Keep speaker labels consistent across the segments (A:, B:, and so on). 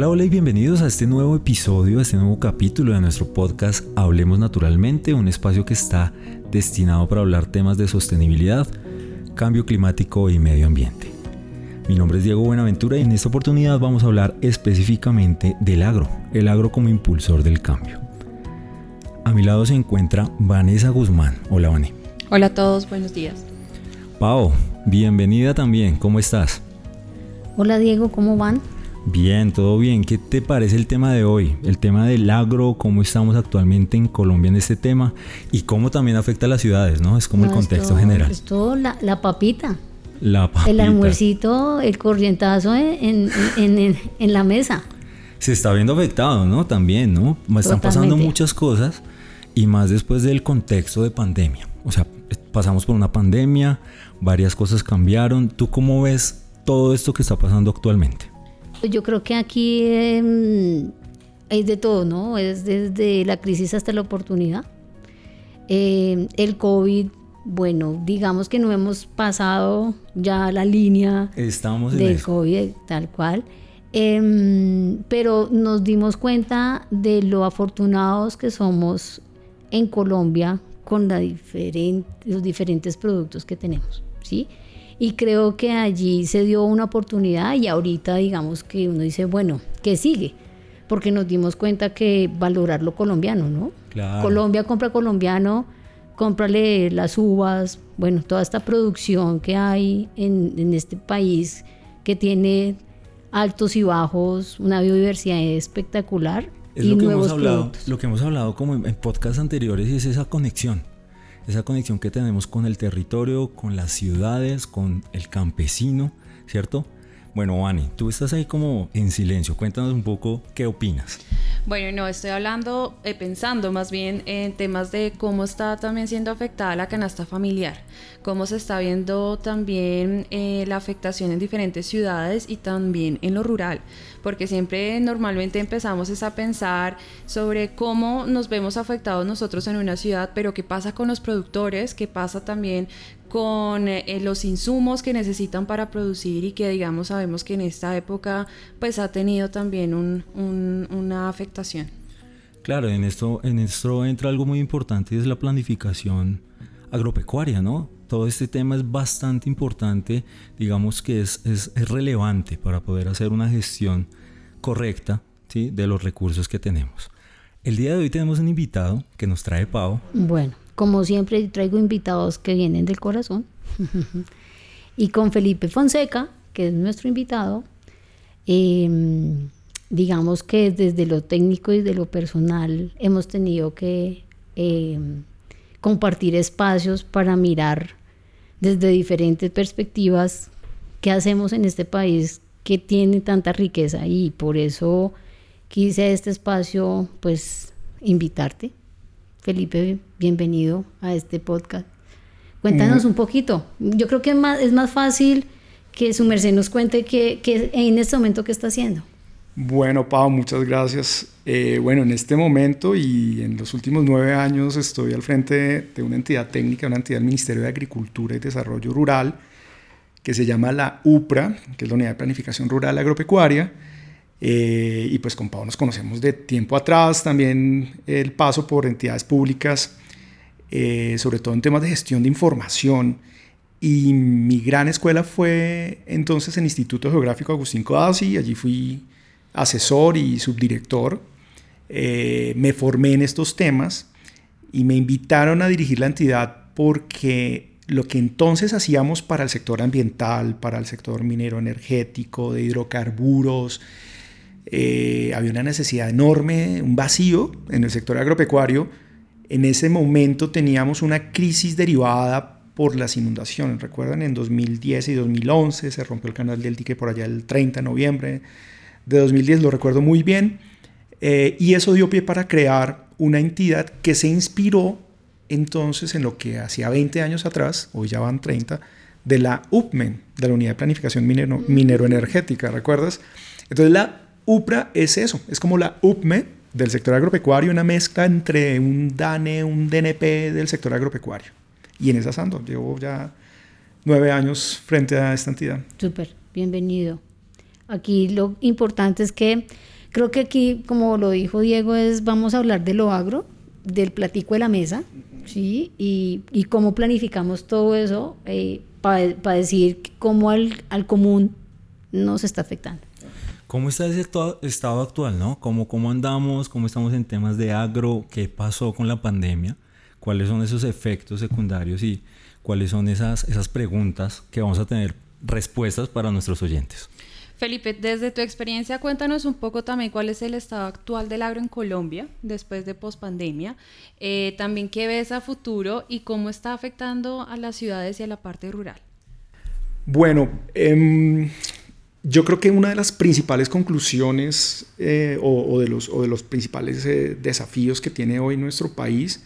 A: Hola, hola y bienvenidos a este nuevo episodio, a este nuevo capítulo de nuestro podcast Hablemos Naturalmente, un espacio que está destinado para hablar temas de sostenibilidad, cambio climático y medio ambiente. Mi nombre es Diego Buenaventura y en esta oportunidad vamos a hablar específicamente del agro, el agro como impulsor del cambio. A mi lado se encuentra Vanessa Guzmán. Hola, Vane.
B: Hola a todos, buenos días.
A: Pau, bienvenida también, ¿cómo estás?
C: Hola Diego, ¿cómo van?
A: Bien, todo bien. ¿Qué te parece el tema de hoy? El tema del agro, cómo estamos actualmente en Colombia en este tema y cómo también afecta a las ciudades, ¿no? Es como el contexto general.
C: Es todo la, papita.
A: La papita.
C: El almuercito, el corrientazo en, la mesa.
A: Se está viendo afectado, ¿no? También, ¿no? Están pasando muchas cosas y más después del contexto de pandemia. O sea, pasamos por una pandemia, varias cosas cambiaron. ¿Tú cómo ves todo esto que está pasando actualmente?
C: Yo creo que aquí em, hay de todo, ¿no? Es desde la crisis hasta la oportunidad. Em, el COVID, bueno, digamos que no hemos pasado ya la línea
A: Estamos
C: del COVID, tal cual. Em, pero nos dimos cuenta de lo afortunados que somos en Colombia con la los diferentes productos que tenemos, ¿sí? Y creo que allí se dio una oportunidad y ahorita digamos que uno dice, bueno, ¿qué sigue? Porque nos dimos cuenta que valorar lo colombiano, ¿no? Colombia compra colombiano, cómprale las uvas, bueno, toda esta producción que hay en, este país que tiene altos y bajos, una biodiversidad espectacular.
A: Es lo que hemos hablado, lo que hemos hablado como en, en podcasts anteriores es esa conexión esa conexión que tenemos con el territorio, con las ciudades, con el campesino, ¿cierto? Bueno, Ani, tú estás ahí como en silencio. Cuéntanos un poco qué opinas.
B: Bueno, no, estoy hablando, eh, pensando más bien en temas de cómo está también siendo afectada la canasta familiar, cómo se está viendo también eh, la afectación en diferentes ciudades y también en lo rural, porque siempre normalmente empezamos a pensar sobre cómo nos vemos afectados nosotros en una ciudad, pero qué pasa con los productores, qué pasa también con eh, los insumos que necesitan para producir y que digamos sabemos que en esta época pues ha tenido también una afectación.
A: Claro, en esto, en esto entra algo muy importante y es la planificación agropecuaria, ¿no? Todo este tema es bastante importante, digamos que es, es, relevante para poder hacer una gestión correcta ¿sí? de los recursos que tenemos. El día de hoy tenemos un invitado que nos trae Pau.
C: Bueno, como siempre traigo invitados que vienen del corazón. y con Felipe Fonseca, que es nuestro invitado, em, digamos que desde lo técnico y de lo personal hemos tenido que em, compartir espacios para mirar desde diferentes perspectivas qué hacemos en este país que tiene tanta riqueza y por eso quise este espacio pues invitarte Felipe, bienvenido a este podcast. Cuéntanos un poquito. Yo creo que es más, es más fácil que su merced nos cuente que, en este momento qué está haciendo.
D: Bueno, Pau, muchas gracias. Eh, bueno, en este momento y en los últimos nueve años estoy al frente de una entidad técnica, una entidad del Ministerio de Agricultura y Desarrollo Rural, que se llama la UPRA, que es la Unidad de Planificación Rural Agropecuaria eh, y pues con Pau nos conocemos de tiempo atrás, también el paso por entidades públicas, eh, sobre todo en temas de gestión de información. Y mi gran escuela fue entonces el Instituto Geográfico Agustín Codazzi, allí fui asesor y subdirector. Eh, me formé en estos temas y me invitaron a dirigir la entidad porque lo que entonces hacíamos para el sector ambiental, para el sector minero energético, de hidrocarburos, eh, había una necesidad enorme, un vacío en el sector agropecuario. En ese momento teníamos una crisis derivada por las inundaciones. Recuerdan, en 2010 y 2011 se rompió el canal del dique por allá el 30 de noviembre de 2010, lo recuerdo muy bien. Eh, y eso dio pie para crear una entidad que se inspiró entonces en lo que hacía 20 años atrás, hoy ya van 30, de la UPMEN, de la Unidad de Planificación Minero, Minero Energética, ¿recuerdas? Entonces la UPRA es eso, es como la UPME del sector agropecuario, una mezcla entre un DANE, un DNP del sector agropecuario. Y en esa ando, llevo ya nueve años frente a esta entidad.
C: Súper, bienvenido. Aquí lo importante es que creo que aquí, como lo dijo Diego, es vamos a hablar de lo agro, del platico de la mesa, ¿sí? Y, y cómo planificamos todo eso eh, para decir cómo al, al común nos está afectando.
A: ¿Cómo está ese estado actual, no? ¿Cómo, ¿Cómo andamos? ¿Cómo estamos en temas de agro? ¿Qué pasó con la pandemia? ¿Cuáles son esos efectos secundarios y cuáles son esas, esas preguntas que vamos a tener respuestas para nuestros oyentes?
B: Felipe, desde tu experiencia, cuéntanos un poco también cuál es el estado actual del agro en Colombia después de pospandemia. Eh, también qué ves a futuro y cómo está afectando a las ciudades y a la parte rural.
D: Bueno, eh, yo creo que una de las principales conclusiones eh, o, de los, principales eh, desafíos que tiene hoy nuestro país,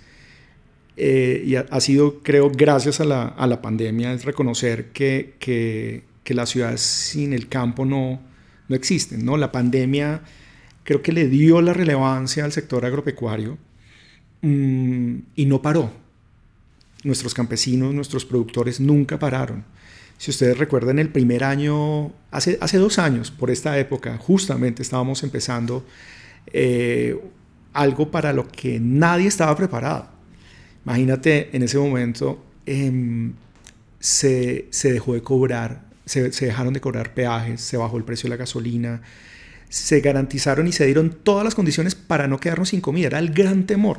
D: eh, y ha, sido, creo, gracias a la, pandemia, es reconocer que, que, que, las ciudades sin el campo no, no existen. ¿no? La pandemia creo que le dio la relevancia al sector agropecuario mmm, y no paró. Nuestros campesinos, nuestros productores nunca pararon. Si ustedes recuerdan el primer año, hace, hace dos años, por esta época, justamente estábamos empezando eh, algo para lo que nadie estaba preparado. Imagínate, en ese momento em, se, se, dejó de cobrar, se, se dejaron de cobrar peajes, se bajó el precio de la gasolina, se garantizaron y se dieron todas las condiciones para no quedarnos sin comida. Era el gran temor.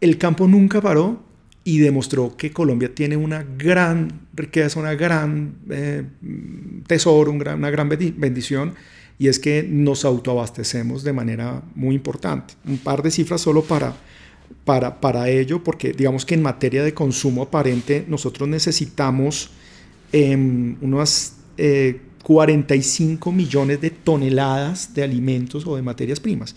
D: El campo nunca paró y demostró que Colombia tiene una gran riqueza, una gran eh, tesoro, una gran bendición, y es que nos autoabastecemos de manera muy importante. Un par de cifras solo para, para, para ello, porque digamos que en materia de consumo aparente nosotros necesitamos eh, unas 45 millones de toneladas de alimentos o de materias primas,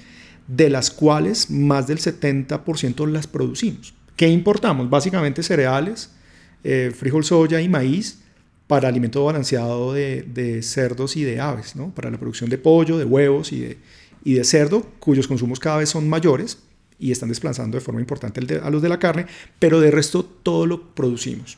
D: de las cuales más del 70% las producimos. ¿Qué importamos? Básicamente cereales, eh, frijol, soya y maíz para alimento balanceado de, cerdos y de aves, ¿no? para la producción de pollo, de huevos y de, y de cerdo, cuyos consumos cada vez son mayores y están desplazando de forma importante a los de la carne, pero de resto todo lo producimos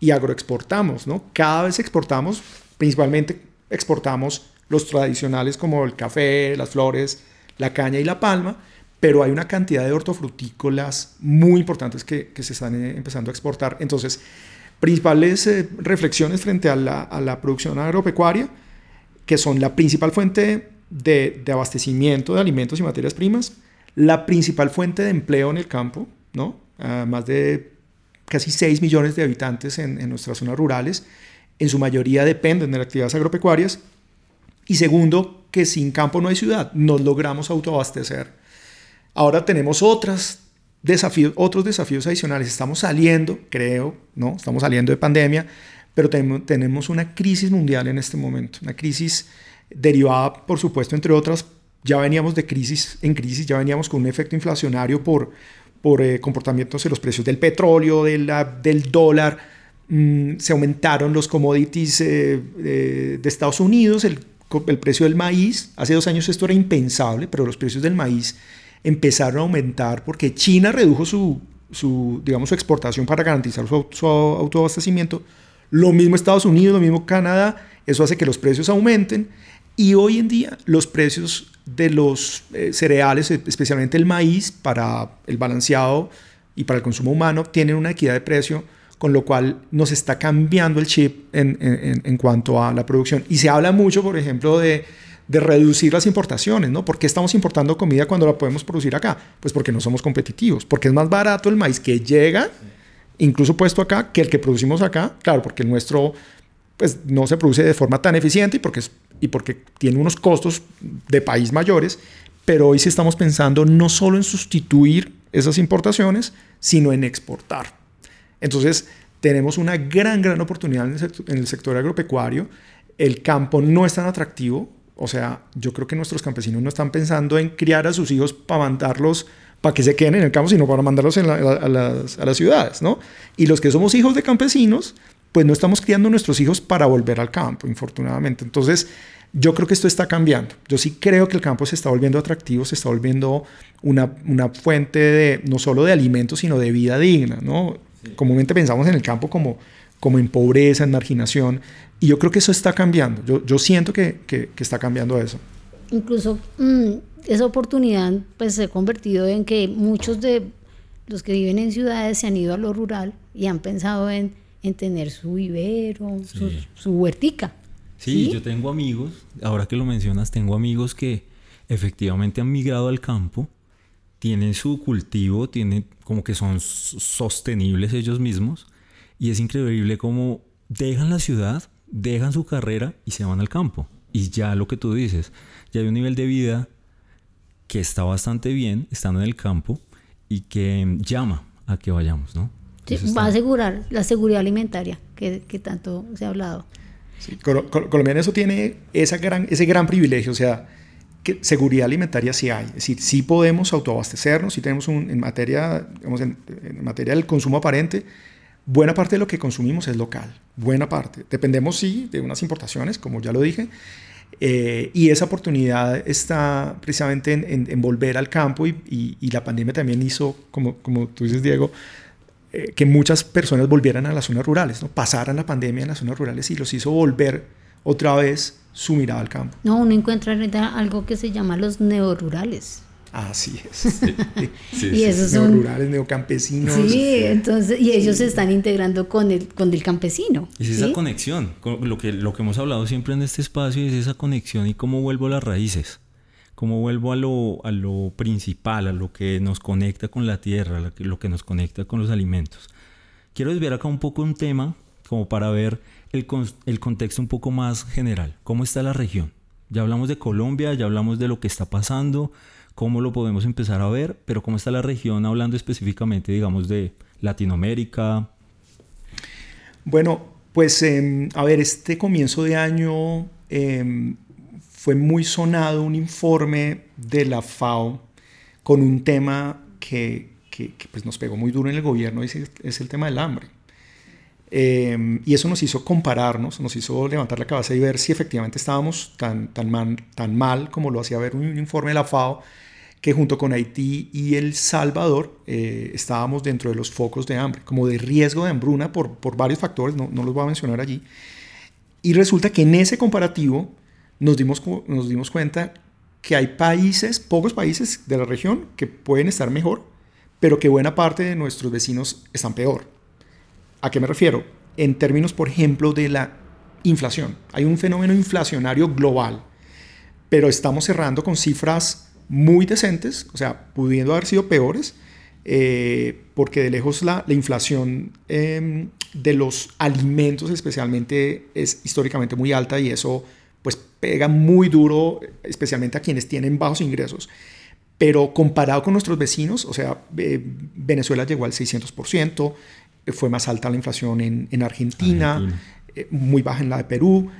D: y agroexportamos, ¿no? Cada vez exportamos, principalmente exportamos los tradicionales como el café, las flores, la caña y la palma, pero hay una cantidad de hortofrutícolas muy importantes que, se están eh, empezando a exportar. Entonces, principales eh, reflexiones frente a la, producción agropecuaria, que son la principal fuente de, abastecimiento de alimentos y materias primas, la principal fuente de empleo en el campo, ¿no? más de casi 6 millones de habitantes en, en nuestras zonas rurales, en su mayoría dependen de las actividades agropecuarias, y segundo, que sin campo no hay ciudad, no logramos autoabastecer Ahora tenemos otros desafíos adicionales. Estamos saliendo, creo, ¿no? Estamos saliendo de pandemia, pero tenemos una crisis mundial en este momento, una crisis derivada, por supuesto, entre otras, ya veníamos de crisis en crisis, ya veníamos con un efecto inflacionario por, por eh, comportamientos de los precios del petróleo, de la, del dólar, mm, se aumentaron los commodities eh, de Estados Unidos, el precio del maíz, hace dos años esto era impensable, pero los precios del maíz empezaron a aumentar porque China redujo su, su digamos, su exportación para garantizar su, autoabastecimiento. Lo mismo Estados Unidos, lo mismo Canadá, eso hace que los precios aumenten y hoy en día los precios de los eh, cereales, especialmente el maíz, para el balanceado y para el consumo humano, tienen una equidad de precio, con lo cual nos está cambiando el chip en, en, en cuanto a la producción. Y se habla mucho, por ejemplo, de de reducir las importaciones, ¿no? ¿Por qué estamos importando comida cuando la podemos producir acá? Pues porque no somos competitivos, porque es más barato el maíz que llega, incluso puesto acá, que el que producimos acá, claro, porque el nuestro pues no se produce de forma tan eficiente y porque, y porque tiene unos costos de país mayores, pero hoy sí estamos pensando no solo en sustituir esas importaciones, sino en exportar. Entonces, tenemos una gran, gran oportunidad en el sector agropecuario. El campo no es tan atractivo, o sea, yo creo que nuestros campesinos no están pensando en criar a sus hijos para mandarlos, para que se queden en el campo, sino para mandarlos a, las, a, las, ciudades, ¿no? Y los que somos hijos de campesinos, pues no estamos criando a nuestros hijos para volver al campo, infortunadamente. Entonces, yo creo que esto está cambiando. Yo sí creo que el campo se está volviendo atractivo, se está volviendo una, una fuente de, no solo de alimentos, sino de vida digna, ¿no? comúnmente pensamos en el campo como, como en pobreza, en marginación, y yo creo que eso está cambiando. Yo, yo siento que, que, está cambiando eso.
C: Incluso mm, esa oportunidad pues, se ha convertido en que muchos de los que viven en ciudades se han ido a lo rural y han pensado en, en tener su vivero, su, su, huertica.
A: Sí, yo tengo amigos, ahora que lo mencionas, tengo amigos que efectivamente han migrado al campo, tienen su cultivo, tienen como que son sostenibles ellos mismos y es increíble cómo dejan la ciudad, dejan su carrera y se van al campo. Y ya lo que tú dices, ya hay un nivel de vida que está bastante bien estando en el campo y que llama a que vayamos, ¿no?
C: va a asegurar la seguridad alimentaria que, que tanto se ha hablado.
D: Sí, Colombia en eso tiene esa gran, ese gran privilegio, o sea, que seguridad alimentaria sí hay, es decir, sí podemos autoabastecernos, sí tenemos un, en, materia, digamos, en, en, materia del consumo aparente, buena parte de lo que consumimos es local, buena parte. Dependemos sí de unas importaciones, como ya lo dije, eh, y esa oportunidad está precisamente en, volver al campo y, y, la pandemia también hizo, como, como tú dices, Diego, eh, que muchas personas volvieran a las zonas rurales, ¿no? pasaran la pandemia en las zonas rurales y los hizo volver otra vez su mirada al campo.
C: No, uno encuentra algo que se llama los neorurales.
D: Así es.
C: Sí, y esos
D: son neorurales, neocampesinos.
C: Sí, entonces, y ellos se están integrando con el, con el campesino.
A: Es esa conexión, lo que, lo que hemos hablado siempre en este espacio es esa conexión y cómo vuelvo a las raíces cómo vuelvo a lo, a lo principal, a lo que nos conecta con la tierra, a lo que nos conecta con los alimentos. Quiero desviar acá un poco un tema como para ver el, el contexto un poco más general. ¿Cómo está la región? Ya hablamos de Colombia, ya hablamos de lo que está pasando, cómo lo podemos empezar a ver, pero cómo está la región hablando específicamente, digamos, de Latinoamérica.
D: Bueno, pues em, a ver, este comienzo de año em, fue muy sonado un informe de la FAO con un tema que, que, pues nos pegó muy duro en el gobierno, y es, el tema del hambre. Em, y eso nos hizo compararnos, nos hizo levantar la cabeza y ver si efectivamente estábamos tan, tan, tan mal como lo hacía ver un, informe de la FAO, que junto con Haití y El Salvador eh, estábamos dentro de los focos de hambre, como de riesgo de hambruna por, por varios factores, no, no los voy a mencionar allí. Y resulta que en ese comparativo nos dimos, nos dimos cuenta que hay países, pocos países de la región que pueden estar mejor, pero que buena parte de nuestros vecinos están peor. ¿A qué me refiero? En términos, por ejemplo, de la inflación. Hay un fenómeno inflacionario global, pero estamos cerrando con cifras muy decentes, o sea, pudiendo haber sido peores, eh, porque de lejos la, la inflación em, de los alimentos especialmente es históricamente muy alta y eso pues pega muy duro, especialmente a quienes tienen bajos ingresos. Pero comparado con nuestros vecinos, o sea, eh, Venezuela llegó al 600%, eh, fue más alta la inflación en, Argentina, eh, muy baja en la de Perú.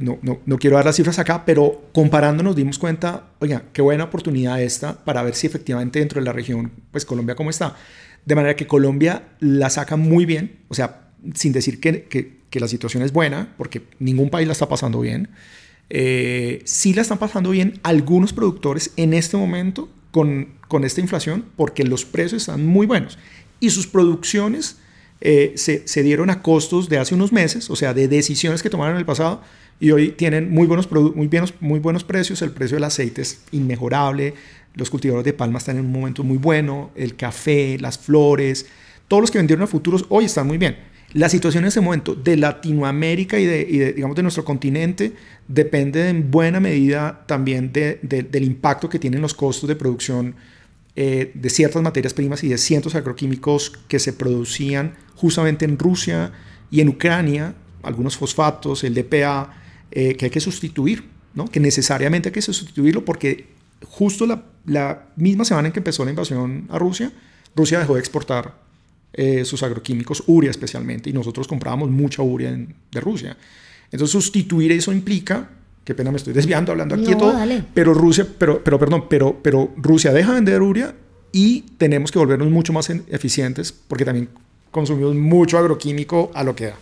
D: No, no, no, quiero dar las cifras acá, pero comparando nos dimos cuenta, oiga, qué buena oportunidad esta para ver si efectivamente dentro de la región, pues Colombia cómo está. De manera que Colombia la saca muy bien, o sea, sin decir que, que, que la situación es buena, porque ningún país la está pasando bien, eh, sí la están pasando bien algunos productores en este momento con, con esta inflación porque los precios están muy buenos y sus producciones eh, se, se, dieron a costos de hace unos meses, o sea, de decisiones que tomaron en el pasado y hoy tienen muy buenos, muy, buenos, muy buenos precios, el precio del aceite es inmejorable, los cultivadores de palma están en un momento muy bueno, el café, las flores, todos los que vendieron a futuros hoy están muy bien. La situación en ese momento de Latinoamérica y de, digamos, de nuestro continente depende en buena medida también del impacto que tienen los costos de producción eh, de ciertas materias primas y de cientos agroquímicos que se producían justamente en Rusia y en Ucrania, algunos fosfatos, el DPA, eh, que hay que sustituir, ¿no? que necesariamente hay que sustituirlo porque justo la, la misma semana en que empezó la invasión a Rusia, Rusia dejó de exportar eh, sus agroquímicos, uria especialmente, y nosotros comprábamos mucha uria de Rusia. Entonces sustituir eso implica, qué pena me estoy desviando hablando aquí de todo, pero Rusia, pero, pero perdón, pero, pero Rusia deja de vender uria y tenemos que volvernos mucho más eficientes porque también consumimos mucho agroquímico a lo que da.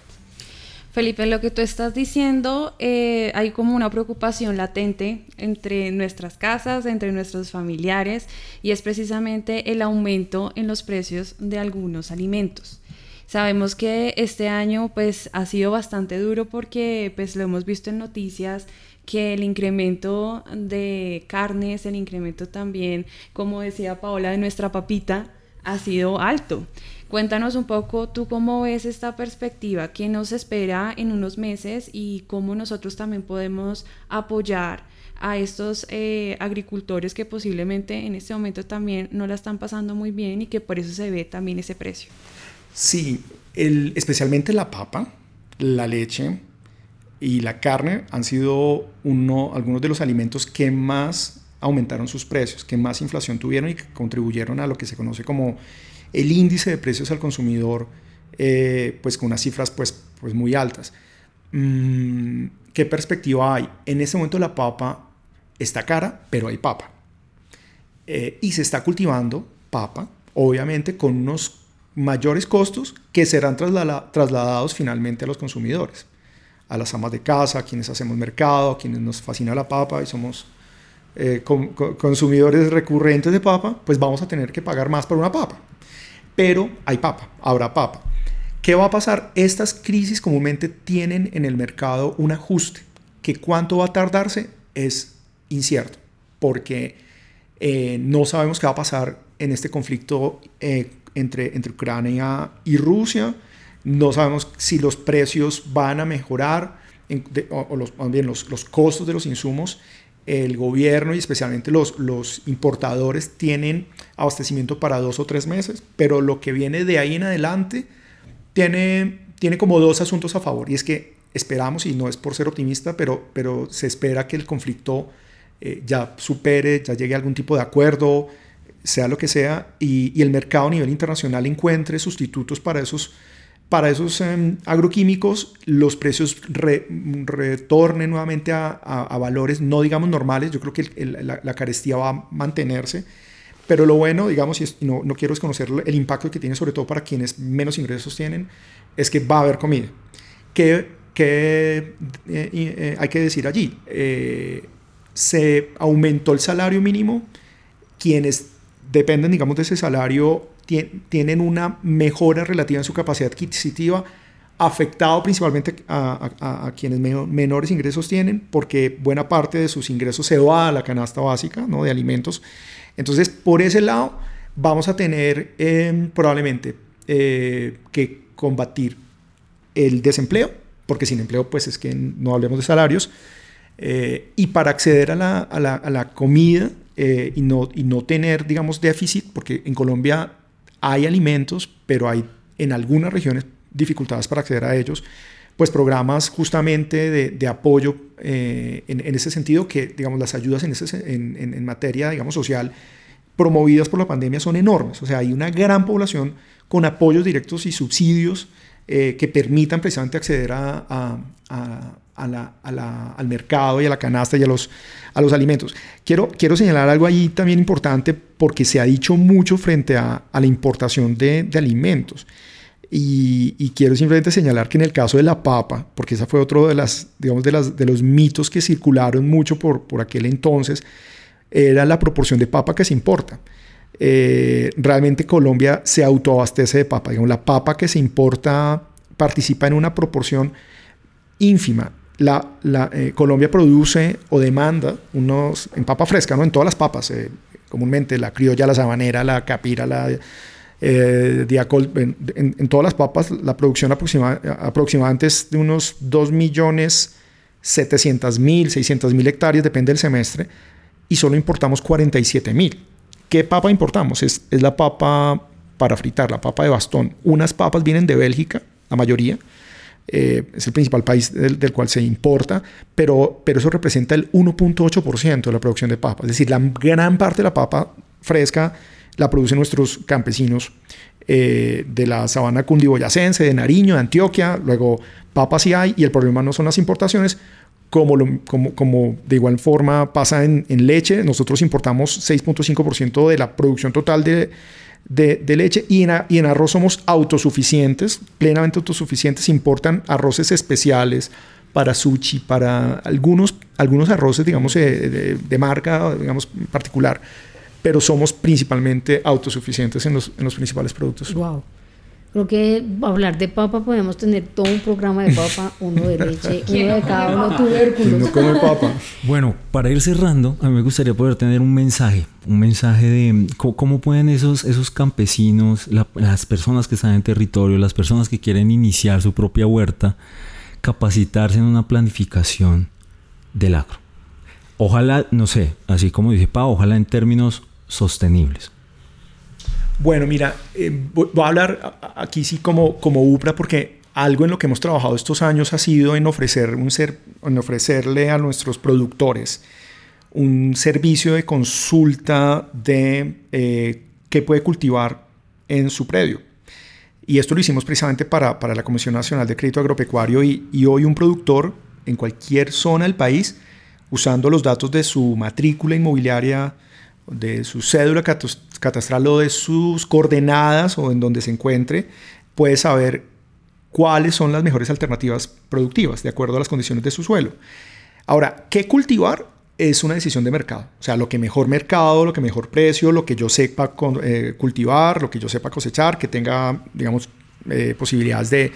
B: Felipe, lo que tú estás diciendo, eh, hay como una preocupación latente entre nuestras casas, entre nuestros familiares, y es precisamente el aumento en los precios de algunos alimentos. Sabemos que este año pues ha sido bastante duro porque pues lo hemos visto en noticias que el incremento de carnes, el incremento también, como decía Paola, de nuestra papita, ha sido alto. Cuéntanos un poco tú cómo ves esta perspectiva, qué nos espera en unos meses y cómo nosotros también podemos apoyar a estos eh, agricultores que posiblemente en este momento también no la están pasando muy bien y que por eso se ve también ese precio.
D: Sí, el, especialmente la papa, la leche, y la carne han sido uno, algunos de los alimentos que más aumentaron sus precios, que más inflación tuvieron y que contribuyeron a lo que se conoce como el índice de precios al consumidor, eh, pues con unas cifras pues, pues muy altas. Mm, ¿Qué perspectiva hay? En este momento la papa está cara, pero hay papa. Eh, y se está cultivando papa, obviamente con unos mayores costos que serán trasladados finalmente a los consumidores a las amas de casa, a quienes hacemos mercado, a quienes nos fascina la papa y somos eh, consumidores recurrentes de papa, pues vamos a tener que pagar más por una papa. Pero hay papa, habrá papa. ¿Qué va a pasar? Estas crisis comúnmente tienen en el mercado un ajuste, que cuánto va a tardarse es incierto, porque eh, no sabemos qué va a pasar en este conflicto eh, entre, entre Ucrania y Rusia no sabemos si los precios van a mejorar o, los, bien los, los, costos de los insumos. El gobierno y especialmente los, los importadores tienen abastecimiento para dos o tres meses, pero lo que viene de ahí en adelante tiene, tiene como dos asuntos a favor. Y es que esperamos, y no es por ser optimista, pero, pero se espera que el conflicto eh, ya supere, ya llegue a algún tipo de acuerdo, sea lo que sea, y, y el mercado a nivel internacional encuentre sustitutos para esos para esos em, agroquímicos los precios retornen nuevamente a, valores no digamos normales. Yo creo que la, carestía va a mantenerse. Pero lo bueno, digamos, y no, no, quiero desconocer el impacto que tiene sobre todo para quienes menos ingresos tienen, es que va a haber comida. ¿Qué, qué eh, eh, hay que decir allí? Eh, se aumentó el salario mínimo. Quienes dependen, digamos, de ese salario tienen una mejora relativa en su capacidad adquisitiva, afectado principalmente a, quienes menores ingresos tienen, porque buena parte de sus ingresos se va a la canasta básica ¿no? de alimentos. Entonces, por ese lado, vamos a tener em, probablemente eh, que combatir el desempleo, porque sin empleo, pues es que no hablemos de salarios, eh, y para acceder a la, a la comida eh, y, no, y no tener, digamos, déficit, porque en Colombia hay alimentos, pero hay en algunas regiones dificultades para acceder a ellos, pues programas justamente de, apoyo eh, en, ese sentido, que digamos las ayudas en, ese, en, materia, digamos, social promovidas por la pandemia son enormes. O sea, hay una gran población con apoyos directos y subsidios eh, que permitan precisamente acceder a, al mercado y a la canasta y a los, a los alimentos. Quiero, quiero señalar algo ahí también importante porque se ha dicho mucho frente a, la importación de, alimentos. Y, quiero simplemente señalar que en el caso de la papa, porque esa fue otro de, las, digamos, de, las, de los mitos que circularon mucho por, por aquel entonces, era la proporción de papa que se importa. Eh, realmente Colombia se autoabastece de papa. Digamos, la papa que se importa participa en una proporción ínfima la, eh, Colombia produce o demanda unos, en papa fresca, ¿no? en todas las papas, eh, comúnmente la criolla, la sabanera, la capira, la eh, diacol, en, todas las papas la producción aproxima, aproximadamente es de unos 2 millones 700 mil, 600 mil hectáreas, depende del semestre, y solo importamos 47 mil. ¿Qué papa importamos? Es, es la papa para fritar, la papa de bastón. Unas papas vienen de Bélgica, la mayoría, eh, es el principal país del, cual se importa, pero, pero eso representa el 1.8% de la producción de papa. Es decir, la gran parte de la papa fresca la producen nuestros campesinos eh, de la sabana cundiboyacense, de Nariño, de Antioquia. Luego, papas sí hay y el problema no son las importaciones, como, como, como, de igual forma pasa en, en leche. Nosotros importamos 6.5% de la producción total de, de, leche y en, arroz somos autosuficientes, plenamente autosuficientes, importan arroces especiales para sushi, para algunos, algunos arroces, digamos, eh, de, marca, digamos, particular, pero somos principalmente autosuficientes en los, en los principales productos.
C: Wow. Creo que hablar de papa podemos tener todo un programa de papa, uno de leche, uno de cada uno tubérculos.
D: no come papa?
A: Bueno, para ir cerrando, a mí me gustaría poder tener un mensaje, un mensaje de cómo, pueden esos, esos campesinos, las personas que están en territorio, las personas que quieren iniciar su propia huerta, capacitarse en una planificación del agro. Ojalá, no sé, así como dice Pa, ojalá en términos sostenibles.
D: Bueno, mira, eh, voy a hablar aquí sí como, como UPRA porque algo en lo que hemos trabajado estos años ha sido en, ofrecer un ser, en ofrecerle a nuestros productores un servicio de consulta de eh, qué puede cultivar en su predio. Y esto lo hicimos precisamente para, para la Comisión Nacional de Crédito Agropecuario y, y hoy un productor en cualquier zona del país, usando los datos de su matrícula inmobiliaria, de su cédula catastral o de sus coordenadas o en donde se encuentre, puede saber cuáles son las mejores alternativas productivas de acuerdo a las condiciones de su suelo. Ahora, ¿qué cultivar? Es una decisión de mercado. O sea, lo que mejor mercado, lo que mejor precio, lo que yo sepa eh, cultivar, lo que yo sepa cosechar, que tenga, digamos, eh, posibilidades de,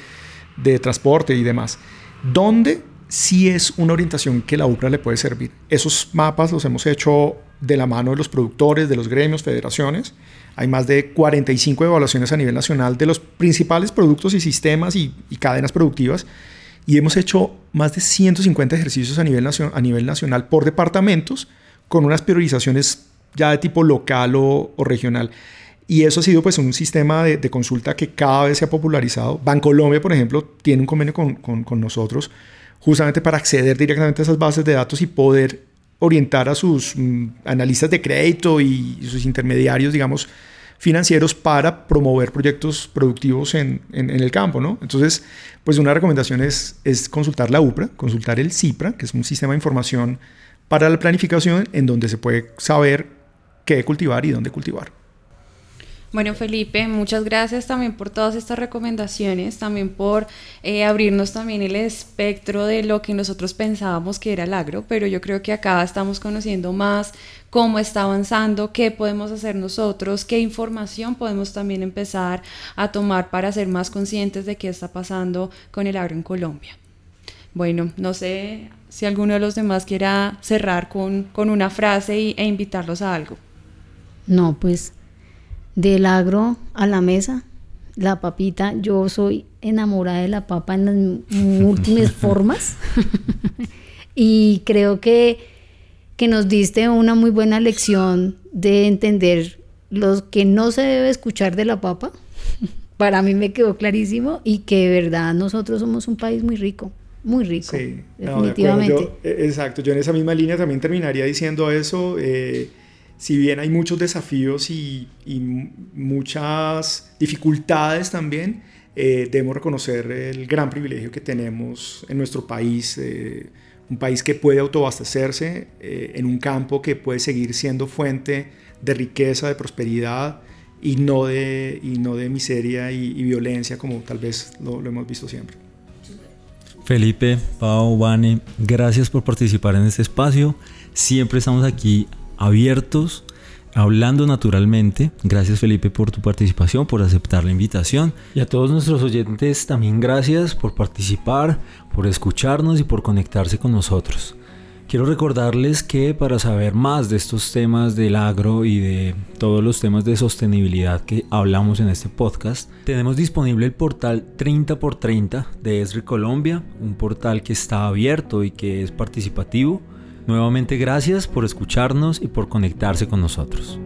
D: de transporte y demás. ¿Dónde sí es una orientación que la UPRA le puede servir. Esos mapas los hemos hecho de la mano de los productores, de los gremios, federaciones. Hay más de 45 evaluaciones a nivel nacional de los principales productos y sistemas y, cadenas productivas. Y hemos hecho más de 150 ejercicios a nivel, a nivel nacional por departamentos con unas priorizaciones ya de tipo local o, regional. Y eso ha sido pues un sistema de, consulta que cada vez se ha popularizado. Bancolombia, por ejemplo, tiene un convenio con, con, con nosotros justamente para acceder directamente a esas bases de datos y poder orientar a sus mm, analistas de crédito y, sus intermediarios, digamos, financieros para promover proyectos productivos en, en, el campo, ¿no? Entonces, pues una recomendación es, es consultar la UPRA, consultar el CIPRA, que es un sistema de información para la planificación en donde se puede saber qué cultivar y dónde cultivar.
B: Bueno, Felipe, muchas gracias también por todas estas recomendaciones, también por eh, abrirnos también el espectro de lo que nosotros pensábamos que era el agro, pero yo creo que acá estamos conociendo más cómo está avanzando, qué podemos hacer nosotros, qué información podemos también empezar a tomar para ser más conscientes de qué está pasando con el agro en Colombia. Bueno, no sé si alguno de los demás quiera cerrar con, con una frase e invitarlos a algo.
C: No, pues del agro a la mesa, la papita, yo soy enamorada de la papa en las múltiples formas y creo que, que nos diste una muy buena lección de entender lo que no se debe escuchar de la papa. Para mí me quedó clarísimo y que de verdad nosotros somos un país muy rico muy rico. Sí, definitivamente.
D: E, exacto, yo en esa misma línea también terminaría diciendo eso. Eh, si bien hay muchos desafíos y, muchas dificultades también, eh, debemos reconocer el gran privilegio que tenemos en nuestro país, eh, un país que puede autoabastecerse eh, en un campo que puede seguir siendo fuente de riqueza, de prosperidad y no de, y no de miseria y, violencia como tal vez lo, lo hemos visto siempre.
A: Felipe, Pau, Vane, gracias por participar en este espacio. Siempre estamos aquí abiertos, hablando naturalmente. Gracias Felipe por tu participación, por aceptar la invitación. Y a todos nuestros oyentes también gracias por participar, por escucharnos y por conectarse con nosotros. Quiero recordarles que para saber más de estos temas del agro y de todos los temas de sostenibilidad que hablamos en este podcast, tenemos disponible el portal 30x30 de ESRI Colombia, un portal que está abierto y que es participativo Nuevamente gracias por escucharnos y por conectarse con nosotros.